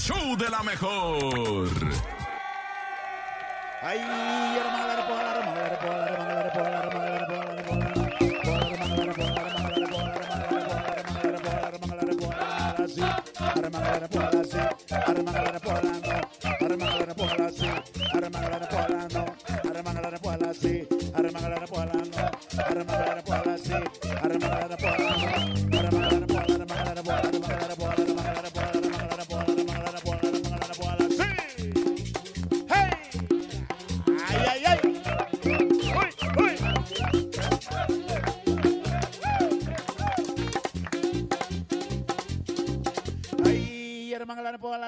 show de la mejor. Ay,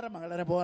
വളരെ മംഗളകരമായ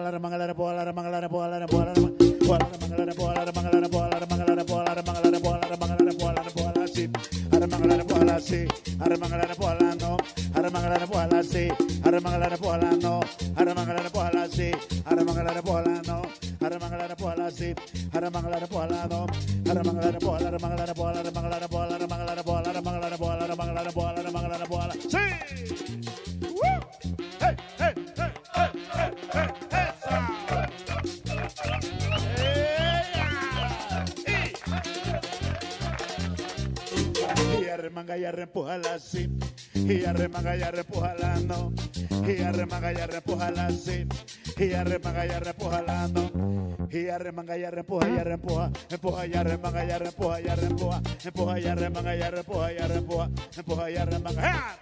Y arremanga y arrempújala así. Y arremanga y arrempújala no. Y arremanga y arrempújala así. Y arremanga y arrempújala no. Y arremanga y arrempuja y arrempuja. Empuja y arremanga y arrempuja y arrempuja. Empuja y arremanga y arrempuja y arrempuja. Empuja y arremanga. ¡Ah!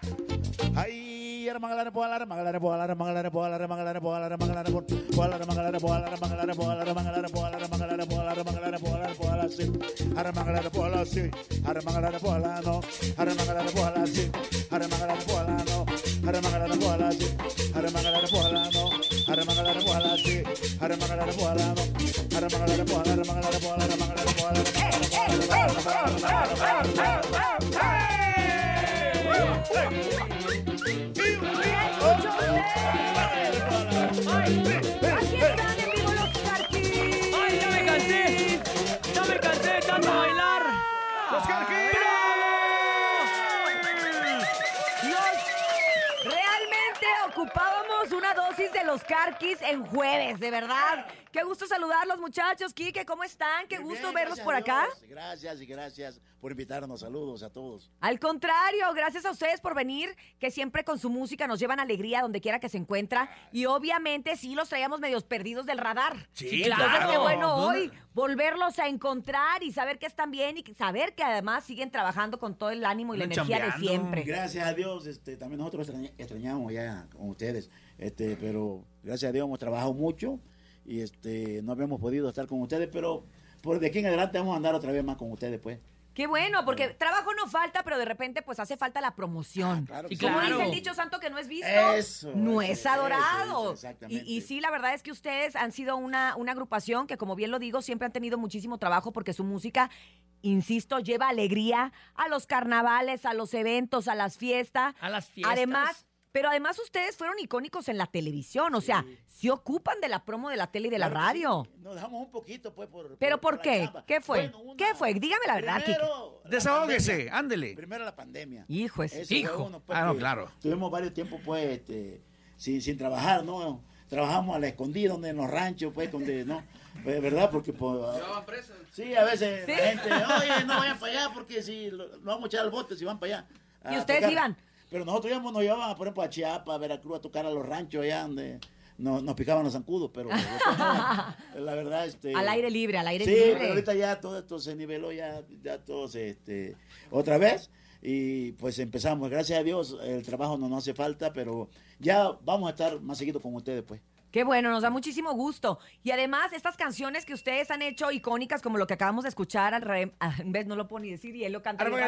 Ay, hermano, la repola, la hermana, la repola, la hermana, la repola, la hermana, la repola, la polasi, hara mangala polasi, hara mangala polano, hara mangala hara mangala hara mangala hara mangala hara mangala hara mangala hara mangala hara mangala hara mangala Hey! Los Carquis en jueves, de verdad. Qué gusto saludarlos, muchachos. Quique, ¿cómo están? Qué Muy gusto bien, verlos por acá. Gracias y gracias por invitarnos. Saludos a todos. Al contrario, gracias a ustedes por venir, que siempre con su música nos llevan alegría donde quiera que se encuentra. Y obviamente sí los traíamos medios perdidos del radar. Sí, Entonces, claro. qué bueno hoy volverlos a encontrar y saber que están bien y saber que además siguen trabajando con todo el ánimo y la Andan energía de chambeando. siempre. Gracias a Dios, este, también nosotros extraña- extrañamos ya con ustedes, este, pero gracias a Dios hemos trabajado mucho y este, no habíamos podido estar con ustedes, pero por de aquí en adelante vamos a andar otra vez más con ustedes, pues. Qué bueno, porque trabajo no falta, pero de repente pues hace falta la promoción. Ah, claro Y Como claro. dice el dicho santo que no es visto, Eso, no eso, es adorado. eso, eso, exactamente. y, y sí, la verdad es que ustedes han sido una, una agrupación que, como bien lo digo, siempre han tenido muchísimo trabajo porque su música, insisto, lleva alegría a los carnavales, a los eventos, a las fiestas. A las fiestas. Además, pero además ustedes fueron icónicos en la televisión, o sea, se ocupan de la promo de la tele y de la Claro radio. sí. Nos dejamos un poquito, pues, por. ¿Pero por qué? ¿Qué fue? Bueno, una- ¿Qué fue? Dígame la verdad, Primero, la Desahógese, pandemia. ándele. Primero la pandemia. Hijo, es- Hijo. uno, pues, Ah, no, claro. Tuvimos varios tiempos, pues, este, sin, sin trabajar, ¿no? Trabajamos a la escondida, donde en los ranchos, pues, donde, ¿no? Pues, ¿Verdad? Porque, pues... Sí, a veces Sí. la gente, oye, no vayan para allá porque si lo, lo vamos a echar al bote si van para allá. ¿Y ustedes tocar. iban? Pero nosotros íbamos, nos llevaban, por ejemplo, a Chiapas, a Veracruz, a tocar a los ranchos allá donde nos, nos picaban los zancudos, pero no, la verdad, este... Al aire libre, al aire Sí, libre. pero ahorita ya todo esto se niveló ya, ya todo se, este, otra vez y pues empezamos. Gracias a Dios el trabajo no nos hace falta, pero ya vamos a estar más seguido con ustedes, pues. Qué bueno, nos da muchísimo gusto. Y además, estas canciones que ustedes han hecho icónicas, como lo que acabamos de escuchar, al re- ah, en vez no lo puedo ni decir y él lo canta. rápido.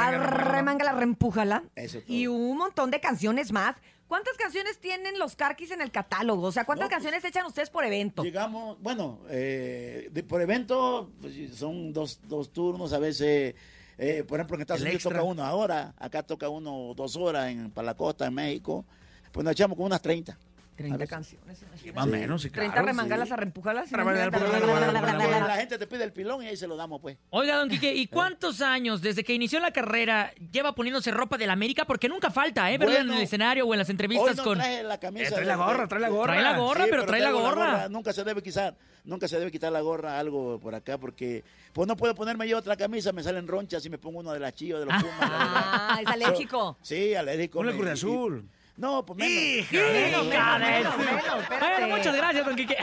Arremángala, reempújala. Eso es todo. Y un montón de canciones más. ¿Cuántas canciones tienen los Carquis en el catálogo? O sea, ¿cuántas No, pues, canciones echan ustedes por evento? Llegamos, bueno, eh, de- por evento pues, son dos, dos turnos, a veces, eh, por ejemplo, en Estados El Unidos extra. toca uno ahora, acá toca uno dos horas en, para la costa, en México, pues nos echamos con unas 30. 30 veces. canciones. imagínate. Más o menos, sí, 30 claro, remangalas, sí. Remangalas, Porque la gente te pide el pilón y ahí se lo damos, pues. Oiga, don Quique, ¿y cuántos años desde que inició la carrera lleva poniéndose ropa del América? Porque nunca falta, ¿eh? Verlo en Bueno, el escenario o en las Hoy entrevistas no con... traje la camisa. Eh, trae de- la gorra, trae la gorra. Trae la gorra, Sí, pero trae la gorra. Nunca se debe quitar, nunca se debe quitar la gorra, algo por acá, porque pues no puedo ponerme yo otra camisa, me salen ronchas y me pongo uno de las chivas, de los pumas. la. Ah, es alérgico. Sí, alérgico. Me- Cruz y- Azul. No, pues menos. Hija, Menos, Hija de menos, su- menos, espérate. Bueno, muchas gracias, don Quique.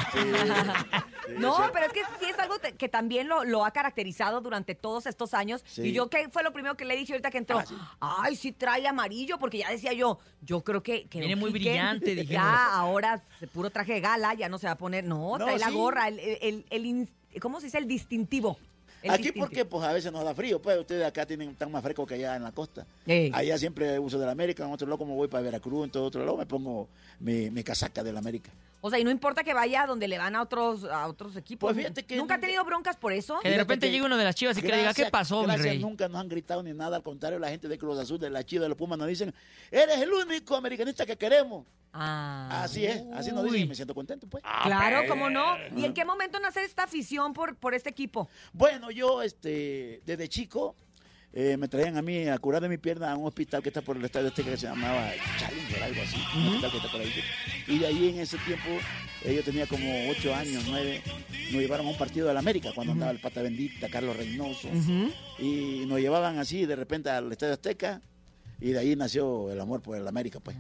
No, pero es que sí es algo que también lo, lo ha caracterizado durante todos estos años. Sí. Y yo, ¿qué fue lo primero que le dije ahorita que entró? Ah, sí. Ay, sí trae amarillo, porque ya decía yo, yo creo que... que Viene don muy Quique brillante, dijimos. Ya ahora, puro traje de gala, ya no se va a poner... No, No, trae la gorra, el, el, el in- ¿Cómo se dice? El distintivo. Aquí porque pues a veces nos da frío, pues ustedes acá tienen están más fresco que allá en la costa. Ey. Allá siempre uso del América, en otro lado como voy para Veracruz, en todo otro lado me pongo mi, mi casaca del América. O sea, y no importa que vaya donde le van a otros, a otros equipos. Pues fíjate que ¿Nunca ha tenido broncas por eso? Que de repente que- llegue uno de las chivas y que le diga, ¿qué Gracias- pasó, mi gracias, rey? nunca nos han gritado ni nada, al contrario, la gente de Cruz Azul, de la Chiva, de los Pumas nos dicen, eres el único americanista que queremos. Ah. Así es, así nos dicen me siento contento, pues. Claro, cómo no. ¿Y en qué momento nace esta afición por, por este equipo? Bueno, yo este, desde chico eh, me traían a mí a curar de mi pierna a un hospital que está por el estadio este que se llamaba Challenger, algo así, un hospital que está por ahí. Y de ahí en ese tiempo, eh, yo tenía como ocho años, nueve, nos llevaron a un partido de la América cuando andaba el Pata Bendita, Carlos Reynoso, y nos llevaban así de repente al Estadio Azteca. Y de ahí nació el amor por el América, pues.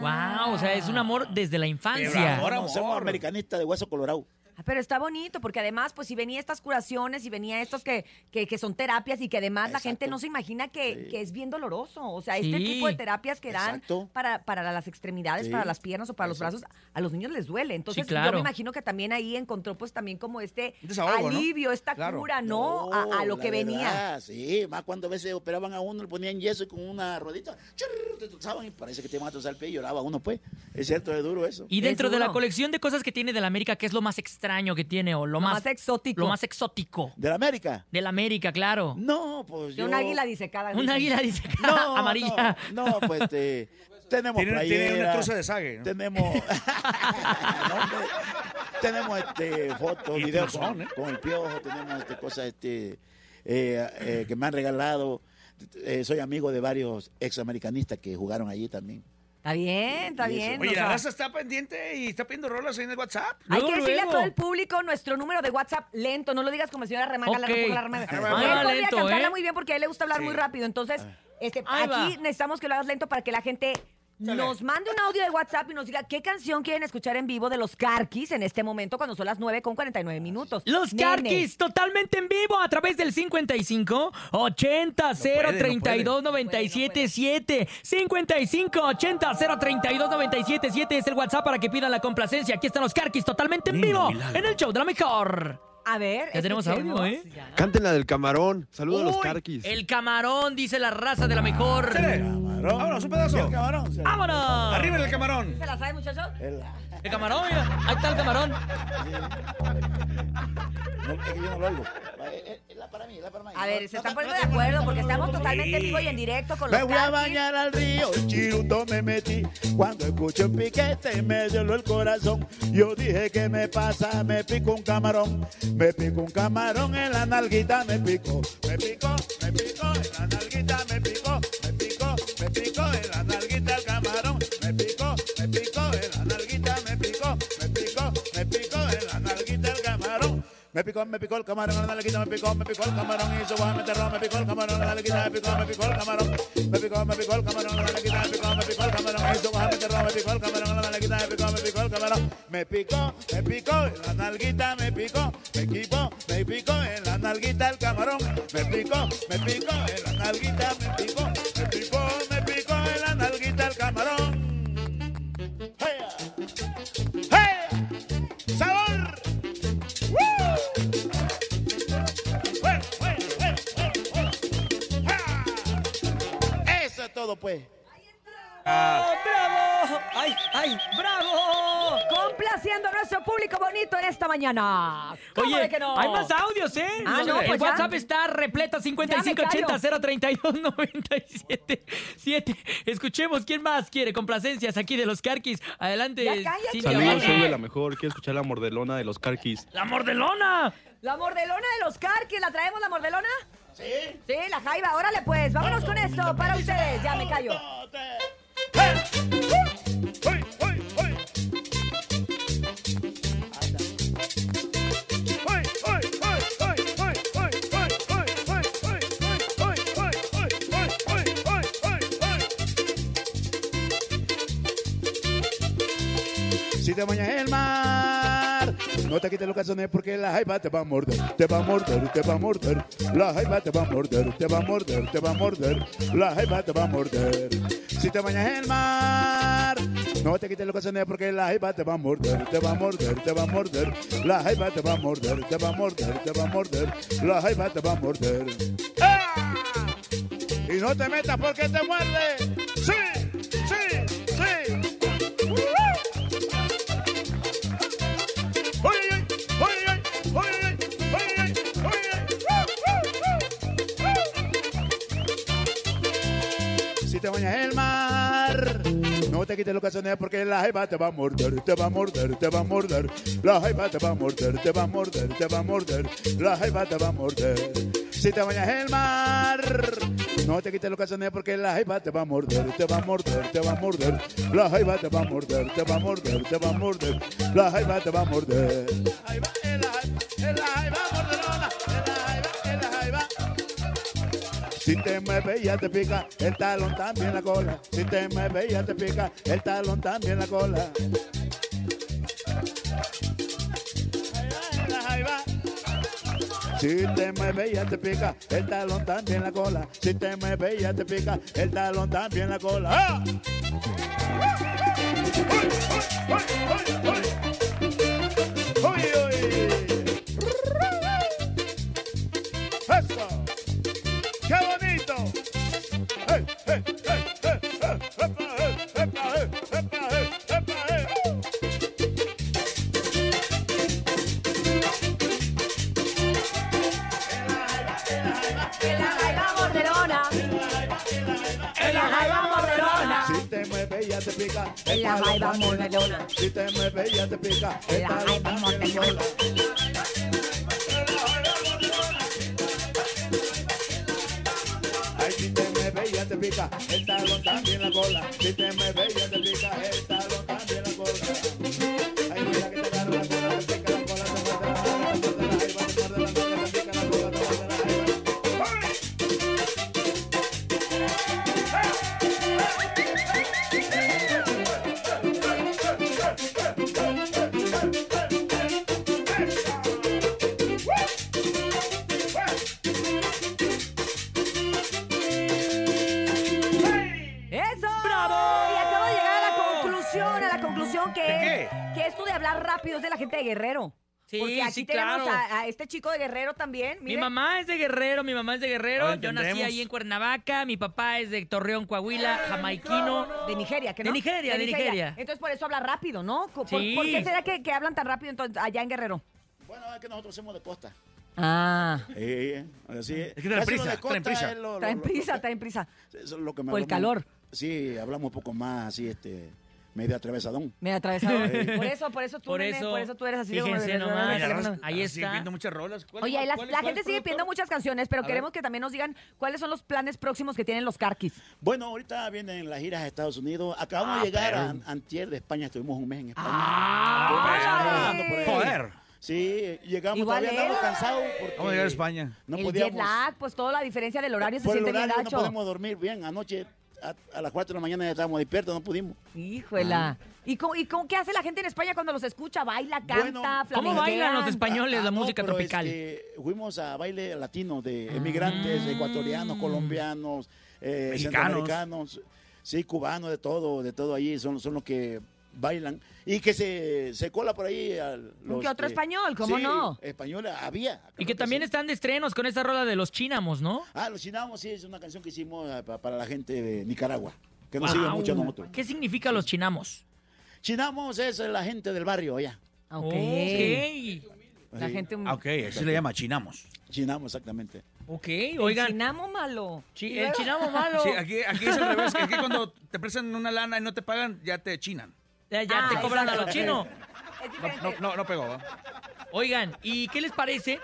Wow, o sea, es un amor desde la Pero infancia. ahora- No, somos amor. americanistas de hueso colorado. Ah, Pero está bonito, porque además, pues si venía estas curaciones y venía estos que, que, que son terapias y que además la gente no se imagina que, Sí. que es bien doloroso. O sea, este tipo de terapias que dan Exacto. para, para las extremidades, Sí. para las piernas o para los brazos, a los niños les duele. Entonces, yo claro. me imagino que también ahí encontró pues también como este alivio, esta Claro. cura, ¿no? a, a lo la que venía. verdad, sí, más cuando a veces operaban a uno, le ponían yeso y con una rodita, churr, te tocaban y parece que te iban a tosar el pie y lloraba uno, pues. Es cierto, es duro eso. Y dentro Es de la colección de cosas que tiene del América, ¿qué es lo más extraño que tiene o lo, Lo más exótico. Lo más exótico ¿De la América? del América, claro. No, pues De yo... un águila disecada. Un águila dice No, amarilla. No, no, pues este, tenemos Tiene, tiene una playeras, troza de sague. ¿no? Tenemos... Tenemos este, fotos, Y videos ¿eh? con el piojo, tenemos este, cosas este, eh, eh, que me han regalado. Eh, soy amigo de varios examericanistas que jugaron allí también. Está bien, está bien. Oye, la raza está pendiente y está pidiendo rolas ahí en el WhatsApp. Hay Luego, que decirle luego. a todo el público nuestro número de WhatsApp lento. No lo digas como señora remanga, la la va podría lento, cantarla ¿eh? muy bien porque a él le gusta hablar Sí. muy rápido. Entonces, este, Ahí va. aquí necesitamos que lo hagas lento para que la gente nos mande un audio de WhatsApp y nos diga qué canción quieren escuchar en vivo de los Carquis en este momento cuando son las 9 con 49 minutos. Los Nene. Carquis totalmente en vivo a través del 55 80 0 32 97 7 55 80 0 32 97 7 es el WhatsApp para que pidan la complacencia. Aquí están los Carquis totalmente en vivo en el show de la mejor. A ver, Ya tenemos audio, ¿eh? Ya. Canten la del camarón. Saludos a los Uy, carquis. El camarón dice la raza de la mejor. Camarón. Vámonos, un pedazo. El camarón. ¡Vámonos! Arriba el camarón. ¿Se la sabe, muchachos? el- El camarón, mira. Ahí está el camarón. No, es que yo no lo oigo. Es la para mí, es la para mí. A ver, se están poniendo de acuerdo porque estamos totalmente en vivo y en directo con Me los voy a bañar al río, chiruto me metí. Cuando escuché un piquete me dio el corazón. Yo dije que me pasa, me pico un camarón. Me pico un camarón en la nalguita, me pico. Me pico, me pico en la nalguita, Me picó, me picó el camarón, la nalguita me picó, me picó el camarón y su me enterró, me picó el camarón, la nalguita me picó, me picó el camarón. Me picó, me picó el camarón, la nalguita me picó, me picó el camarón y su me enterró, me picó el camarón, la nalguita me picó, me picó el camarón. Me picó, me picó, en la nalguita me picó, me picó, me picó en la nalguita el camarón. Me picó, me picó en la nalguita me picó, me picó, me picó en la nalguita el camarón. Pues. ¡Bravo! ¡Ay, ay! ¡Bravo! Complaciendo a nuestro público bonito en esta mañana. ¿Cómo Oye, de que no? hay más audios, ¿eh? Ah, no, el pues ya. WhatsApp está repleto 5580-032-977. Escuchemos, ¿quién más quiere complacencias aquí de los Carquis? Adelante. Ya Saludos. soy de la mejor. Quiero escuchar la mordelona de los Carquis. ¡La mordelona! La mordelona de los carquis, ¿la traemos la mordelona? Sí. Sí, la jaiba, órale pues, vámonos con esto para ustedes, ya me callo. Si te bañas en el mar, no te quites los calzones porque la jaiba te va a morder, te va a morder, te va a morder. La jaiba te va a morder, te va a morder, te va a morder. La jaiba te va a morder. Si te bañas en el mar, no te quites los calzones porque la jaiba te va a morder, te va a morder, te va a morder. La jaiba te va a morder, te va a morder, te va a morder. La jaiba te va a morder. ¡Ah! Y no te metas porque te muerde. Sí, en el mar, no te quites los calzones porque la jaiba te va a morder, te va a morder, te va a morder. La jaiba te va a morder, te va a morder, te va a morder. La jaiba te va a morder. Si te bañas el mar, no te quites los calzones porque la jaiba te va a morder, te va a morder, te va a morder. La jaiba te va a morder, te va a morder, te va a morder. La jaiba te va a morder. Te mueves ya te pica el talón también la cola. Si te mueves ya te pica el talón también la cola. Si te mueves ya te pica el talón también la cola. Si te mueves ya te pica el talón también la cola. ¡Ah! ¡Uy, te pica En la jaiba mordelona. Si te mueves ya te pica En la jaiba mordelona. Ay, si te mueves ya te pica el talón también la cola. Si te mueves ya te pica el talón es de la gente de Guerrero. Sí, Porque aquí sí, tenemos claro. a, a este chico de Guerrero también. Mi mamá es de Guerrero, mi mamá es de Guerrero. Yo nací ahí en Cuernavaca. Mi papá es de Torreón, Coahuila, jamaiquino. De Nigeria, ¿que De no? Nigeria, de Nigeria. Entonces por eso habla rápido, ¿no? ¿Por, Sí. por qué será que, que hablan tan rápido entonces, allá en Guerrero? Bueno, es que nosotros somos de costa. Ah. Eh, así es. Que traen prisa, de traen prisa. lo- lo- Traen prisa, traen prisa. Eso es lo que me Por el calor. Sí, hablamos un poco más así, este, medio atravesadón. Me atravesado. por eso, por eso tú, Por nene, eso, por eso tú eres así de fíjense de- de- nomás. Ahí sigue está. pidiendo muchas rolas. ¿Cuál- Oye, cuál- la cuál, gente sigue pidiendo muchas canciones, pero A queremos ver. que también nos digan cuáles son los planes próximos que tienen los Carquis. Bueno, ahorita vienen las giras a Estados Unidos. Acabamos Ah, de llegar pero- a Antier de España. Estuvimos un mes en España. ¡Ah! Por. Joder. Sí, llegamos, Igual todavía andamos cansados porque Vamos a llegar a España. no el podíamos, jet lag, pues toda la diferencia del horario se siente bien horario no podemos dormir bien. Anoche a, a las 4 de la mañana ya estábamos despiertos, no pudimos. Híjola. ¿Y, cómo, ¿Y cómo qué hace la gente en España cuando los escucha? ¿Baila, canta, Bueno, ¿Cómo bailan los españoles la Ah, no, música tropical? este, fuimos a baile latino de emigrantes, Ah. ecuatorianos, colombianos, eh, Mexicanos. centroamericanos, sí, cubanos, de todo, de todo allí, son, son los que bailan y que se, se cola por ahí al, Un que otro español, ¿cómo sí, no? español había. Y que también sí. están de estrenos con esta rola de los chinamos, ¿no? Ah, los chinamos, sí, es una canción que hicimos pa- para la gente de Nicaragua, que nos Wow. sigue mucho a nosotros. ¿Qué significa los chinamos? Chinamos es la gente del barrio allá. Ok. Ok. La gente... Ah, Ok, así le llama, chinamos. Chinamos, exactamente. Ok, El oigan. chinamo malo. chi- el chinamo malo. Sí, aquí, aquí es al revés. que Aquí cuando te prestan una lana y no te pagan, ya te chinan. Ya, ya Ah, te cobran a lo chino. No, no, no, no pegó. ¿eh? Oigan, ¿y qué les parece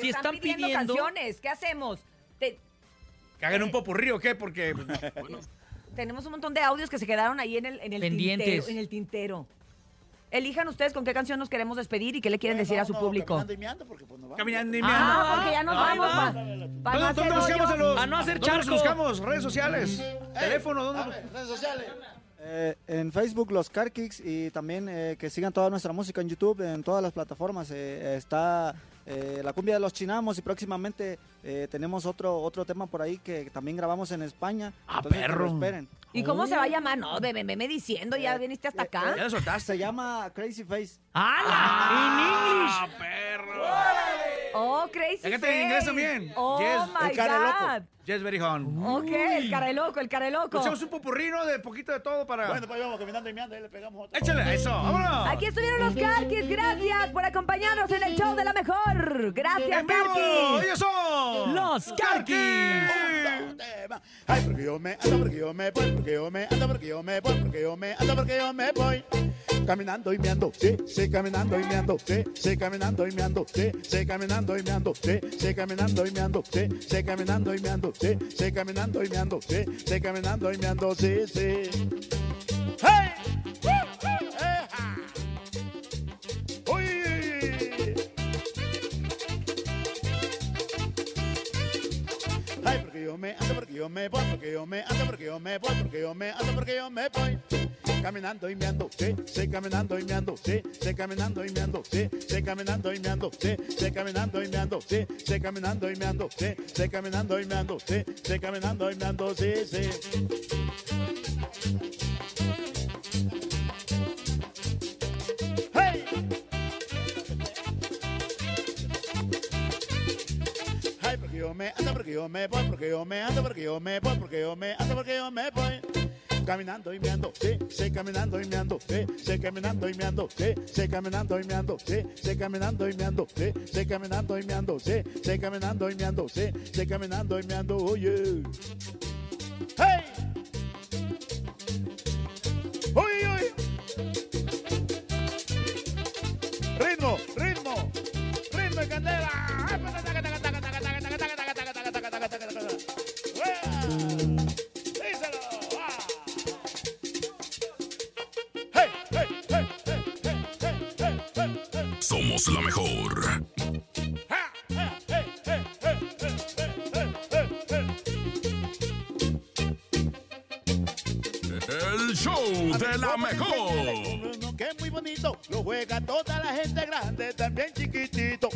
si están, pidiendo, pidiendo? canciones. ¿Qué hacemos? Te- ¿Que hagan un popurrí o qué? Porque tenemos un montón de audios que se quedaron ahí en el, en el Pendientes. tintero. En el tintero. Elijan ustedes con qué canción nos queremos despedir y qué le quieren decir a su No, público. Caminando y meando, porque pues no va. caminando y meando. Ah, porque ya nos vamos. va. pa- pa no ¿Dónde, hacer dónde buscamos a los.? A no hacer ¿dónde los buscamos? Redes sociales. Teléfono, ¿dónde? A ver, redes sociales. Eh, en Facebook los Car Kicks y también eh, que sigan toda nuestra música en YouTube, en todas las plataformas. Eh, está la cumbia de los chinamos y próximamente eh, tenemos otro otro tema por ahí que también grabamos en España. Ah, Entonces, que lo perro. esperen. ¿Y cómo se va a llamar? No, bebé, me diciendo, ya viniste hasta acá. Ya lo soltaste. Se llama Crazy Face. ¡Hala! ¡Ah, perro! Oh, crazy. Canté en inglés Face. también. Oh, Yes, my el cara God. Yes, very hon. Ok, el cara de loco, el cara de loco. Hacemos un popurrino de poquito de todo para. Bueno, pues vamos caminando y meando, ahí le pegamos otro. Échale, eso, vámonos. Aquí estuvieron los Carquis. Gracias por acompañarnos en el show de la mejor. Gracias, ¡En vivo! Carquis. ¡Ellos son! Los Carquis. me ando, me me ando, me me ando, me. Caminando y sí, sí, caminando y meando, sí, sí, sí, sí, caminando y sí, sí, caminando y meando, sí, sí, caminando y meando, sí, sí, caminando y meando, sí, sí, caminando y meando, sí, sí. ¡Uh, me ando, porque yo me voy, porque yo me ando, porque yo me voy, porque yo me ando, porque yo me voy. Caminando y meando, sí, sí, caminando y meando, sí, sí, caminando y meando, sí, sí, caminando y meando, sí, sí, caminando y meando, sí, sí, caminando y meando, sí, sí, caminando y meando, sí, sí, caminando y meando, sí, sí. Yo me ando, porque yo me voy, porque yo me ando, porque yo me voy, porque yo me ando, porque yo me voy. Caminando y meando, sí, sí, caminando y meando, sí, sí, caminando y meando, sí, sí, caminando y meando, sí, sí, caminando y meando, sí, sí, caminando y meando, sí, sí, caminando y meando, sí, sí, caminando y meando, oye. ¡Hey! Somos la mejor. El show de la mejor. Que es muy bonito, lo juega toda la gente grande, también chiquitito.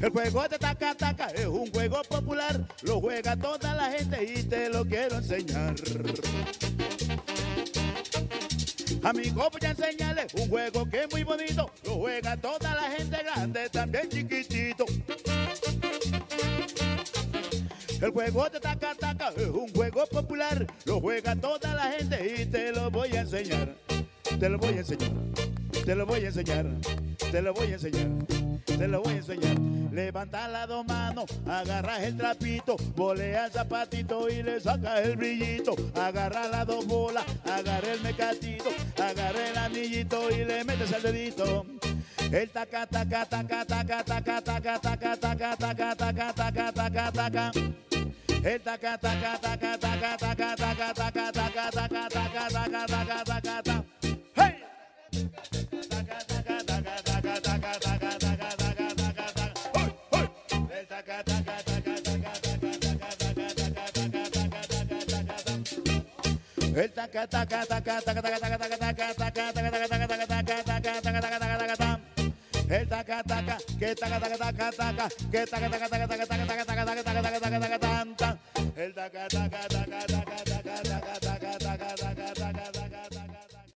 El juego de taca taca es un juego popular, lo juega toda la gente y te lo quiero enseñar. Amigo, voy a enseñarle un juego que es muy bonito, lo juega toda la gente grande, también chiquitito. El juego de taca taca es un juego popular, lo juega toda la gente y te lo voy a enseñar. Te lo voy a enseñar, te lo voy a enseñar, te lo voy a enseñar, te lo voy a enseñar. Levanta las dos manos, agarras el trapito, volea el zapatito y le sacas el brillito. Agarra las dos bolas, agarra el mecatito, agarra el anillito y le metes el dedito. El taca taca taca taca taca taca taca taca taca taca taca taca taca. El taca taca taca taca taca taca taca taca taca taca taca taca taca taca. El taca taca taca taca taca taca taca taca taca taca. El taca taca, que taca taca taca taca, que taca taca taca taca taca taca taca taca taca taca taca taca taca taca taca taca taca taca